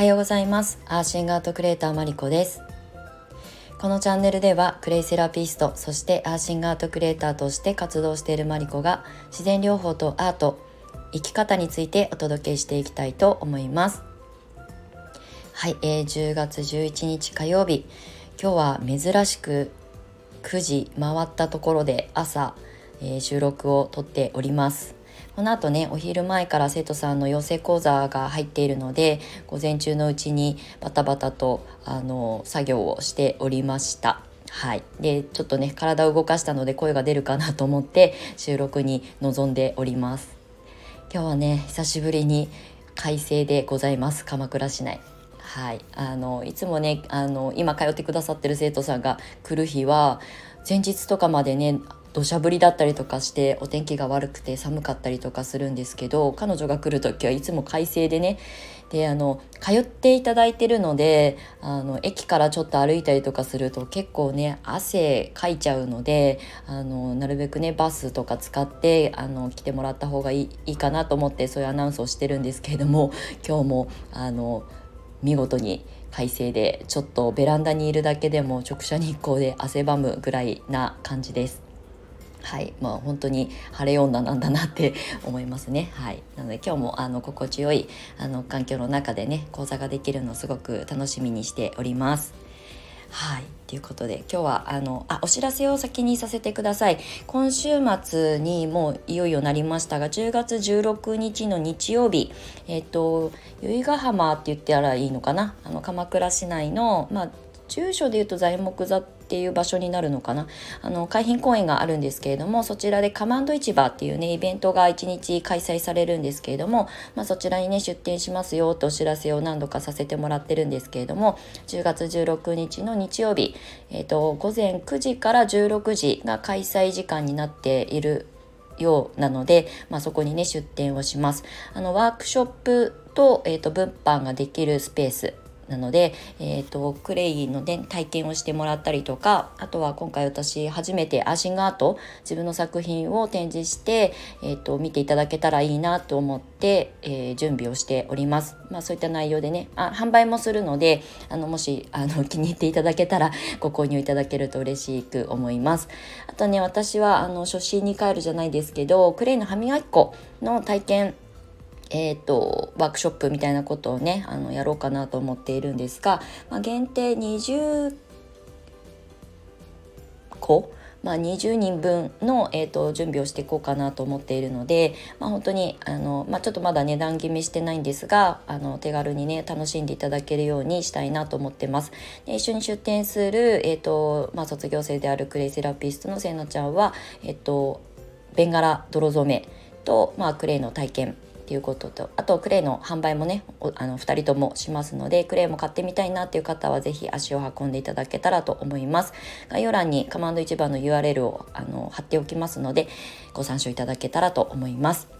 はようございます。アーシングアートクリエイターマリコです。このチャンネルではクレイセラピストそしてアーシングアートクリエイターとして活動しているマリコが自然療法とアート生き方についてお届けしていきたいと思います。はい、えー、10月11日火曜日。今日は珍しく9時回ったところで朝、えー、収録をとっております。この後ねお昼前から生徒さんの養成講座が入っているので午前中のうちにバタバタとあの作業をしておりました。はい、でちょっとね体を動かしたので声が出るかなと思って収録に臨んでおります。今日はね久しぶりに快晴でございます。鎌倉市内。はい、あのいつもねあの今通ってくださってる生徒さんが来る日は前日とかまでね土砂降りだったりとかしてお天気が悪くて寒かったりとかするんですけど彼女が来る時はいつも快晴でねであの通っていただいてるのであの駅からちょっと歩いたりとかすると結構ね汗かいちゃうのであのなるべくねバスとか使ってあの来てもらった方がいいいいかなと思ってそういうアナウンスをしてるんですけれども 今日もあの見事に快晴でちょっとベランダにいるだけでも直射日光で汗ばむぐらいな感じです。はい。まあ本当に晴れ女なんだなって 思いますね。はい。なので今日もあの心地よいあの環境の中でね講座ができるのをすごく楽しみにしております。はい。ということで今日はあのあお知らせを先にさせてください。今週末にもういよいよなりましたが10月16日の日曜日。えっ、と由比ヶ浜って言ったらいいのかな？あの鎌倉市内のまあ住所でいうと材木座ってていう場所になるのかなあの海浜公園があるんですけれどもそちらでカマンド市場っていうねイベントが1日開催されるんですけれども、まあ、そちらにね出店しますよってお知らせを何度かさせてもらってるんですけれども10月16日の日曜日、えーと、午前9時から16時が開催時間になっているようなので、まあ、そこにね出店をします。あのワークショップと,、えーと物販ができるスペースなので、えーと、クレイの、ね、体験をしてもらったりとかあとは今回私初めてアーシングアート自分の作品を展示して、えーと、見ていただけたらいいなと思って、えー、準備をしております。まあ、そういった内容でねあ販売もするのであのもしあの 気に入っていただけたらご購入いただけると嬉しく思います。あとね私はあの初心に帰るじゃないですけどクレイの歯磨き粉の体験えーと、ワークショップみたいなことをねあのやろうかなと思っているんですが、まあ、限定20個まあ、20人分の、えーと、準備をしていこうかなと思っているので、まあ、本当にあの、まあ、ちょっとまだ値段決めしてないんですがあの手軽にね楽しんでいただけるようにしたいなと思ってます。で一緒に出店する、えーとまあ、卒業生であるクレイセラピストのせいなちゃんは、えーとベンガラ泥染めと、まあ、クレイの体験ていうこととあとクレイの販売もねあの2人ともしますのでクレイも買ってみたいなっていう方は是非足を運んでいただけたらと思います。概要欄にカマンド1番の URL をあの貼っておきますのでご参照いただけたらと思います。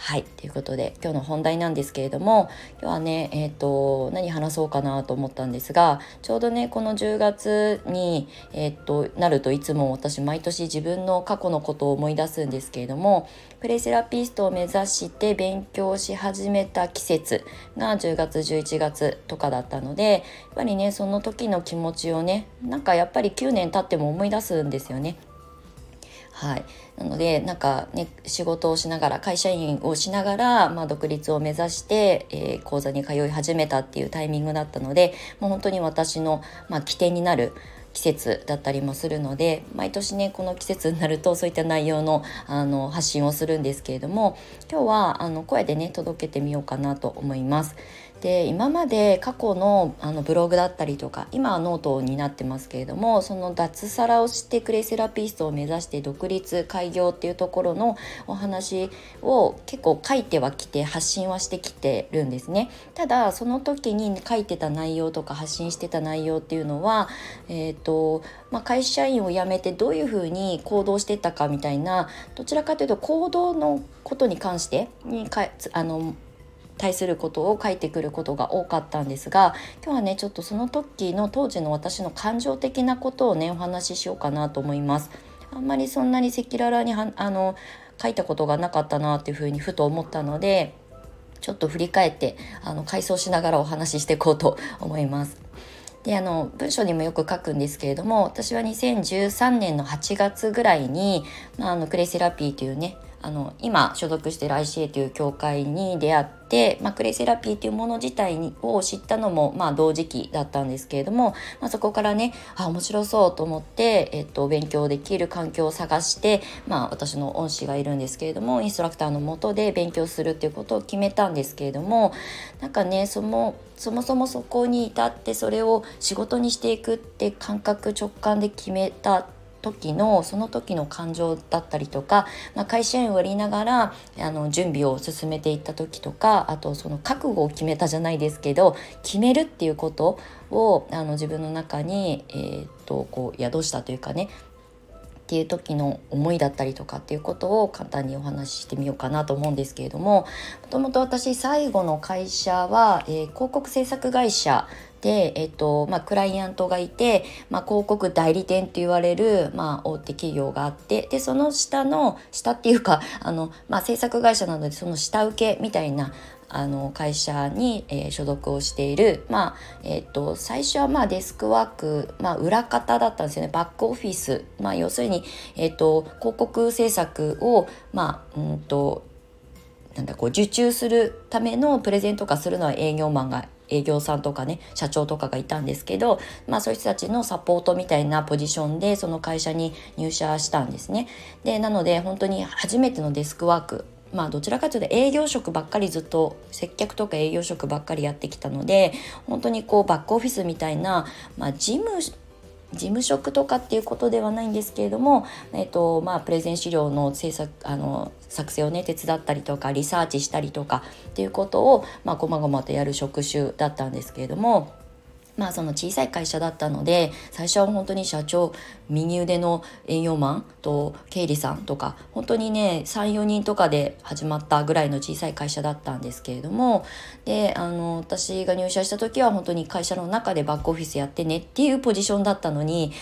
はい。ということで、今日の本題なんですけれども、今日はね、え、ー、と、何話そうかなと思ったんですが、ちょうどね、この10月に、え、ー、と、なるといつも私、毎年自分の過去のことを思い出すんですけれども、プレセラピストを目指して勉強し始めた季節が10月、11月とかだったので、やっぱりね、その時の気持ちをね、なんかやっぱり9年経っても思い出すんですよね。はい、なのでなんかね仕事をしながら会社員をしながら、まあ、独立を目指して、えー、講座に通い始めたっていうタイミングだったのでもう本当に私の、まあ、起点になる季節だったりもするので毎年ねこの季節になるとそういった内容のあの発信をするんですけれども今日はあの声でね届けてみようかなと思います。で今まで過去のあのブログだったりとか今はノートになってますけれどもその脱サラをしてクレイセラピストを目指して独立開業っていうところのお話を結構書いてはきて発信はしてきてるんですね。ただその時に書いてた内容とか発信してた内容っていうのは、えーとまあ、会社員を辞めてどういうふうに行動してたかみたいなどちらかというと行動のことに関してにかあの対することを書いてくることが多かったんですが今日はねちょっとその時の当時の私の感情的なことをねお話ししようかなと思います。あんまりそんなに赤裸々にあの書いたことがなかったなっていうふうにふと思ったのでちょっと振り返ってあの回想しながらお話ししていこうと思います。であの文章にもよく書くんですけれども私は2013年の8月ぐらいに、まあ、あのクレイセラピーというねあの今所属してる ICA という協会に出会って、まあ、クレイセラピーというもの自体を知ったのも、まあ、同時期だったんですけれども、まあ、そこからねあ面白そうと思って、えっと、勉強できる環境を探して、まあ、私の恩師がいるんですけれどもインストラクターのもとで勉強するっていうことを決めたんですけれどもなんかねそのそもそもそこに至ってそれを仕事にしていくって感覚直感で決めた時のその時の感情だったりとか、まあ、会社員をやりながらあの準備を進めていった時とかあとその覚悟を決めたじゃないですけど決めるっていうことをあの自分の中に、えー、っとこう宿したというかねっていう時の思いだったりとかっていうことを簡単にお話ししてみようかなと思うんですけれどももともと私最後の会社は、えー、広告制作会社で、えっとまあ、クライアントがいて、まあ、広告代理店と言われる、まあ、大手企業があってでその下の下っていうかあの、まあ、制作会社なのでその下請けみたいなあの会社に、えー、所属をしている、まあえーと、最初はまあデスクワーク、まあ、裏方だったんですよねバックオフィス、まあ、要するに、えーと、広告制作を、まあうんとなんだこう受注するためのプレゼント化するのは営業マンが営業さんとかね社長とかがいたんですけど、まあ、そういう人たちのサポートみたいなポジションでその会社に入社したんですね。でなので本当に初めてのデスクワークまあどちらかというと営業職ばっかりずっと接客とか営業職ばっかりやってきたので本当にこうバックオフィスみたいな、まあ、事務事務職とかっていうことではないんですけれども、えっとまあ、プレゼン資料の制作あの作成をね手伝ったりとかリサーチしたりとかっていうことをまあこまごまとやる職種だったんですけれども。まあその小さい会社だったので最初は本当に社長右腕の営業マンと経理さんとか本当にね34人とかで始まったぐらいの小さい会社だったんですけれどもであの私が入社した時は本当に会社の中でバックオフィスやってねっていうポジションだったのに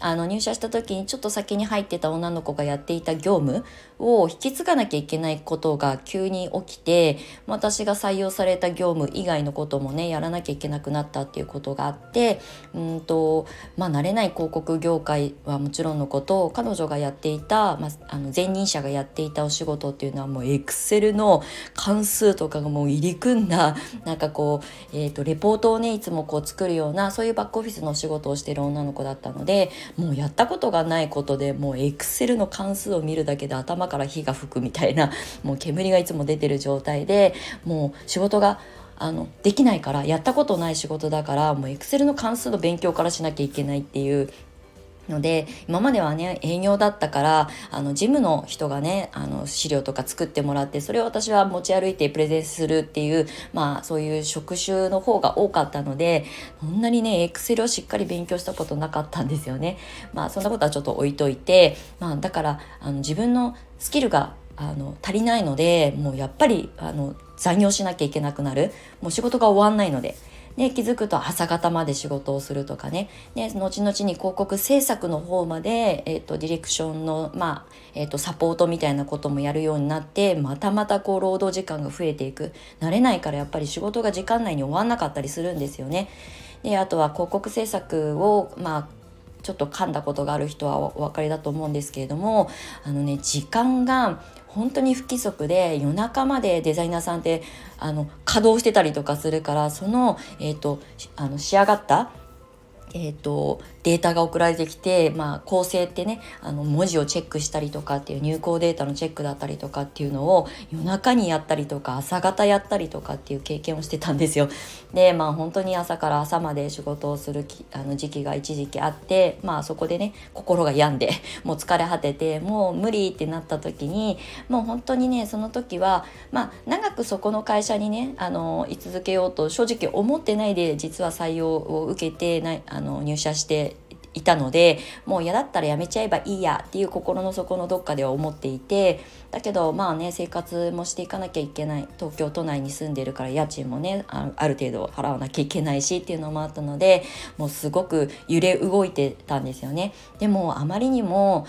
あの入社した時にちょっと先に入ってた女の子がやっていた業務を引き継がなきゃいけないことが急に起きて私が採用された業務以外のこともねやらなきゃいけなくなったっていうことがあってうんとまあ慣れない広告業界はもちろんのこと彼女がやっていた、まあ、あの前任者がやっていたお仕事っていうのはもうエクセルの関数とかがもう入り組んだ なんかこう、えーと、レポートをねいつもこう作るようなそういうバックオフィスのお仕事をしてる女の子だったのでもうやったことがないことでもうエクセルの関数を見るだけで頭から火が吹くみたいなもう煙がいつも出てる状態でもう仕事があのできないからやったことない仕事だからもうエクセルの関数の勉強からしなきゃいけないっていうので今まではね営業だったからあのジムの人がねあの資料とか作ってもらってそれを私は持ち歩いてプレゼンするっていうまあそういう職種の方が多かったのでそんなにねエクセルをしっかり勉強したことなかったんですよね。まあそんなことはちょっと置いといて、まあ、だからあの自分のスキルがあの足りないのでもうやっぱりあの残業しなきゃいけなくなるもう仕事が終わんないので。で気づくと朝方まで仕事をするとかねで後々に広告制作の方まで、えーと、ディレクションの、まあえーと、サポートみたいなこともやるようになってまたまたこう労働時間が増えていく慣れないからやっぱり仕事が時間内に終わんなかったりするんですよね。であとは広告制作をまあちょっと噛んだことがある人はお分かりだと思うんですけれどもあのね時間が本当に不規則で夜中までデザイナーさんってあの稼働してたりとかするからその,、えーと、あの仕上がったえーと、データが送られてきて、まあ、構成ってねあの文字をチェックしたりとかっていう入稿データのチェックだったりとかっていうのを夜中にやったりとか朝方やったりとかっていう経験をしてたんですよ。でまあ本当に朝から朝まで仕事をするあの時期が一時期あってまあそこでね心が病んで もう疲れ果ててもう無理ってなった時にもう本当にねその時はまあ長くそこの会社にねあの居続けようと正直思ってないで実は採用を受けてないあのの入社していたのでもう嫌だったらやめちゃえばいいやっていう心の底のどっかでは思っていてだけどまあね生活もしていかなきゃいけない東京都内に住んでるから家賃もねある程度払わなきゃいけないしっていうのもあったのでもうすごく揺れ動いてたんですよね。でもあまりにも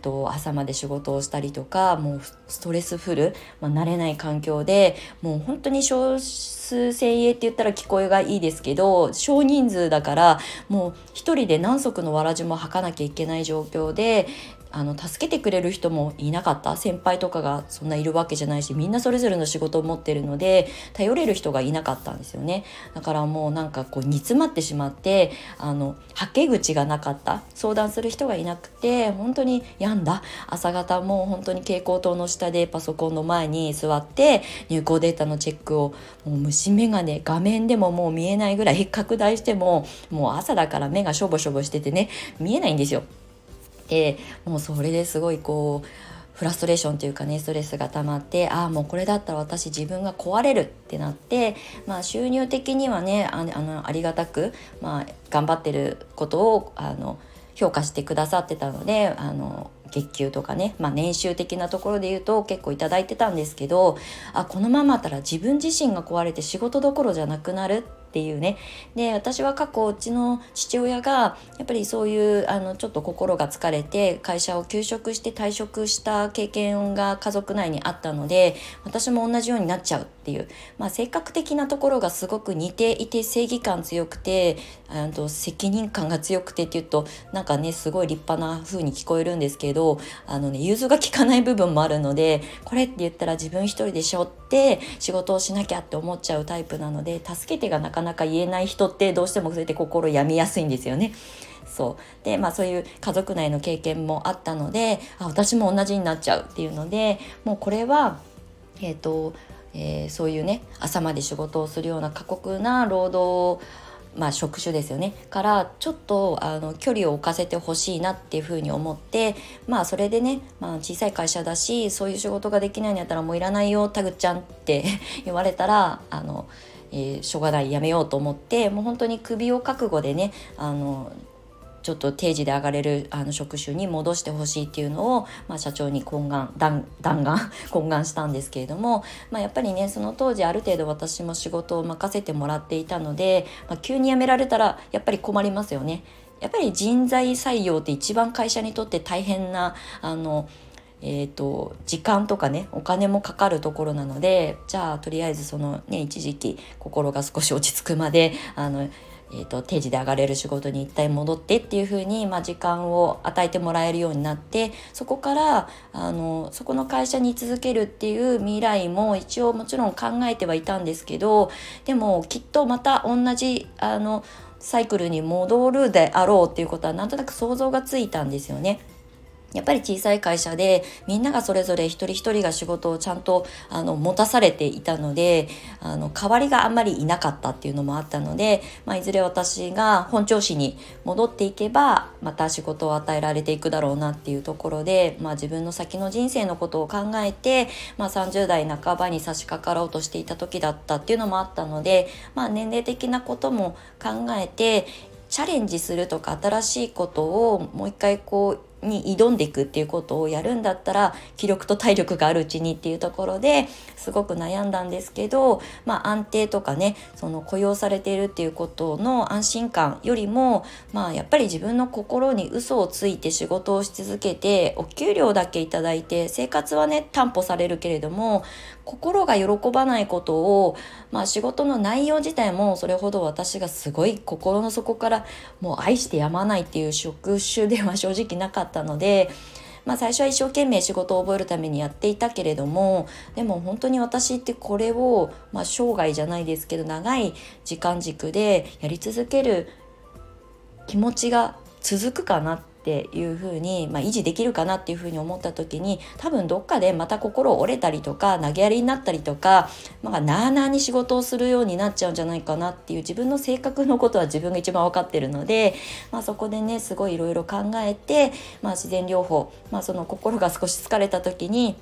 と、朝まで仕事をしたりとかもうストレスフル、まあ、慣れない環境でもう本当に少数精鋭って言ったら聞こえがいいですけど少人数だからもう一人で何足のわらじも履かなきゃいけない状況であの助けてくれる人もいなかった。先輩とかがそんないるわけじゃないしみんなそれぞれの仕事を持ってるので頼れる人がいなかったんですよね。だからもうなんかこう煮詰まってしまってあのはけ口がなかった。相談する人がいなくて本当に病んだ。朝方もう本当に蛍光灯の下でパソコンの前に座って入稿データのチェックをもう虫眼鏡画面でももう見えないぐらい拡大してももう朝だから目がしょぼしょぼしててね見えないんですよ。てもうそれですごいこうフラストレーションというかねストレスが溜まってああもうこれだったら私自分が壊れるってなって、まあ、収入的にはねあのありがたく、まあ、頑張ってることをあの評価してくださってたのであの月給とかね、まあ、年収的なところで言うと結構頂いてたんですけどあこのままだったら自分自身が壊れて仕事どころじゃなくなるっていうね。で私は過去うちの父親がやっぱりそういうあのちょっと心が疲れて会社を休職して退職した経験が家族内にあったので私も同じようになっちゃう。っていう、まあ、性格的なところがすごく似ていて正義感強くてあと責任感が強くてっていうとなんかねすごい立派な風に聞こえるんですけどあのね融通が利かない部分もあるのでこれって言ったら自分一人でしょって仕事をしなきゃって思っちゃうタイプなので助けてがなかなか言えない人ってどうしてもそれで心病みやすいんですよね。そうでまあそういう家族内の経験もあったのであ私も同じになっちゃうっていうのでもうこれはえっ、ー、と、えー、そういうね朝まで仕事をするような過酷な労働まあ、職種ですよね。からちょっとあの距離を置かせてほしいなっていうふうに思ってまあそれでね、まあ、小さい会社だしそういう仕事ができないんやったらもういらないよタグちゃんって 言われたらあのえー、しょうがないやめようと思ってもう本当に首を覚悟でねあのちょっと定時で上がれるあの職種に戻してほしいっていうのを、まあ、社長に懇願弾弾丸懇願したんですけれども、まあ、やっぱりねその当時ある程度私も仕事を任せてもらっていたので、まあ、急に辞められたらやっぱり困りますよね。やっぱり人材採用って一番会社にとって大変なあのえーと、時間とかねお金もかかるところなのでじゃあとりあえずそのね一時期心が少し落ち着くまであの、えーと、定時で上がれる仕事に一体戻ってっていう風にまに、あ、時間を与えてもらえるようになってそこからあのそこの会社に続けるっていう未来も一応もちろん考えてはいたんですけどでもきっとまた同じあのサイクルに戻るであろうっていうことはなんとなく想像がついたんですよね。やっぱり小さい会社でみんながそれぞれ一人一人が仕事をちゃんとあの持たされていたのであの代わりがあんまりいなかったっていうのもあったので、まあ、いずれ私が本調子に戻っていけばまた仕事を与えられていくだろうなっていうところで、まあ、自分の先の人生のことを考えて、まあ、30代半ばに差し掛かろうとしていた時だったっていうのもあったので、まあ、年齢的なことも考えてチャレンジするとか新しいことをもう一回こうに挑んでいくっていうことをやるんだったら気力と体力があるうちにっていうところですごく悩んだんですけど、まあ、安定とかねその雇用されているっていうことの安心感よりも、まあ、やっぱり自分の心に嘘をついて仕事をし続けてお給料だけいただいて生活はね担保されるけれども心が喜ばないことを、まあ、仕事の内容自体もそれほど私がすごい心の底からもう愛してやまないっていう職種では正直なかったので。まあ、最初は一生懸命仕事を覚えるためにやっていたけれどもでも本当に私ってこれを、まあ、生涯じゃないですけど長い時間軸でやり続ける気持ちが続くかなっていうふうに、まあ、維持できるかなっていうふうに思った時に多分どっかでまた心折れたりとか投げやりになったりとか、まあ、なあなあに仕事をするようになっちゃうんじゃないかなっていう自分の性格のことは自分が一番分かってるので、まあ、そこでねすごいいろいろ考えて、まあ、自然療法、まあ、その心が少し疲れた時に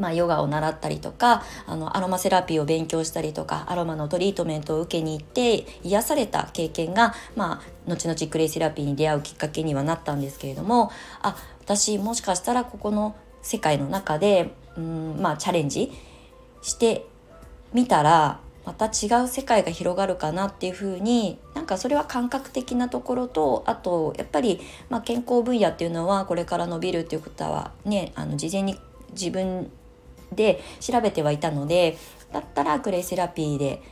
まあ、ヨガを習ったりとかあのアロマセラピーを勉強したりとかアロマのトリートメントを受けに行って癒された経験が、まあ、後々クレイセラピーに出会うきっかけにはなったんですけれどもあ私もしかしたらここの世界の中でうん、まあ、チャレンジしてみたらまた違う世界が広がるかなっていうふうになんかそれは感覚的なところとあとやっぱり、まあ、健康分野っていうのはこれから伸びるっていうことはねあの事前に自分で調べてはいたのでだったらクレイセラピーで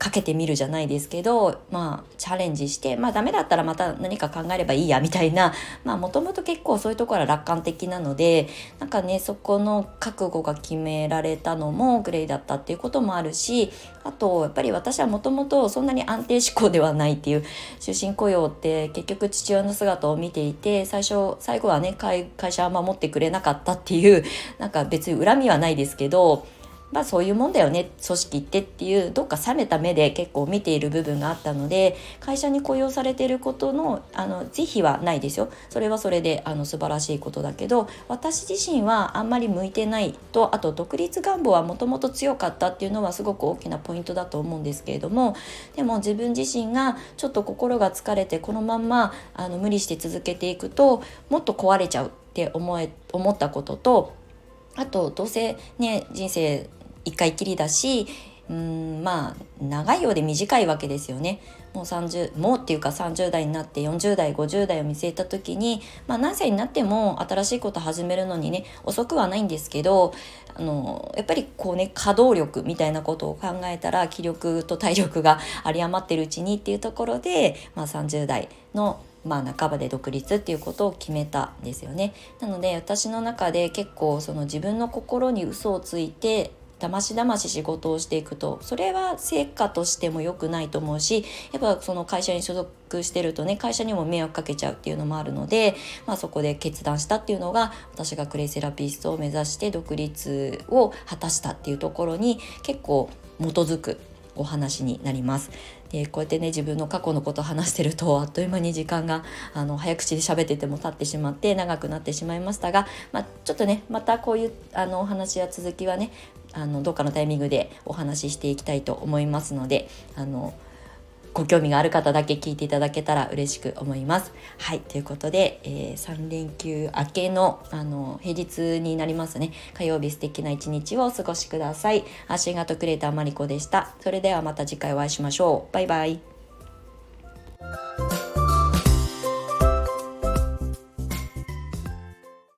かけてみるじゃないですけどまあチャレンジしてまあダメだったらまた何か考えればいいやみたいな まあもともと結構そういうところは楽観的なのでなんかねそこの覚悟が決められたのもグレイだったっていうこともあるしあとやっぱり私はもともとそんなに安定志向ではないっていう終身雇用って結局父親の姿を見ていて最初最後はね会社は守ってくれなかったっていうなんか別に恨みはないですけどまあそういうもんだよね組織ってっていうどっか冷めた目で結構見ている部分があったので会社に雇用されていることのあの是非はないですよ。それはそれであの素晴らしいことだけど私自身はあんまり向いてないとあと独立願望はもともと強かったっていうのはすごく大きなポイントだと思うんですけれどもでも自分自身がちょっと心が疲れてこのまんまあの無理して続けていくともっと壊れちゃうって思え思ったこととあとどうせね人生一回きりだしうんまあ長いようで短いわけですよね。もう30もうっていうか30代になって40代50代を見据えた時に、まあ、何歳になっても新しいこと始めるのにね遅くはないんですけどあのやっぱりこうね稼働力みたいなことを考えたら気力と体力が有り余ってるうちにっていうところで、まあ、30代のまあ、半ばで独立っていうことを決めたんですよね。なので私の中で結構その自分の心に嘘をついてだましだまし仕事をしていくとそれは成果としても良くないと思うしやっぱその会社に所属してるとね会社にも迷惑かけちゃうっていうのもあるので、まあ、そこで決断したっていうのが私がクレイセラピストを目指して独立を果たしたっていうところに結構基づくお話になります。でこうやってね自分の過去のことを話してるとあっという間に時間があの早口で喋ってても経ってしまって長くなってしまいましたが、まあ、ちょっとねまたこういうあのお話や続きはねあのどっかのタイミングでお話ししていきたいと思いますのであのご興味がある方だけ聞いていただけたら嬉しく思います。はいということで、えー、3連休明けのあの平日になりますね火曜日素敵な一日をお過ごしください。アシンガートクレーターマリコでした。それではまた次回お会いしましょう。バイバイ。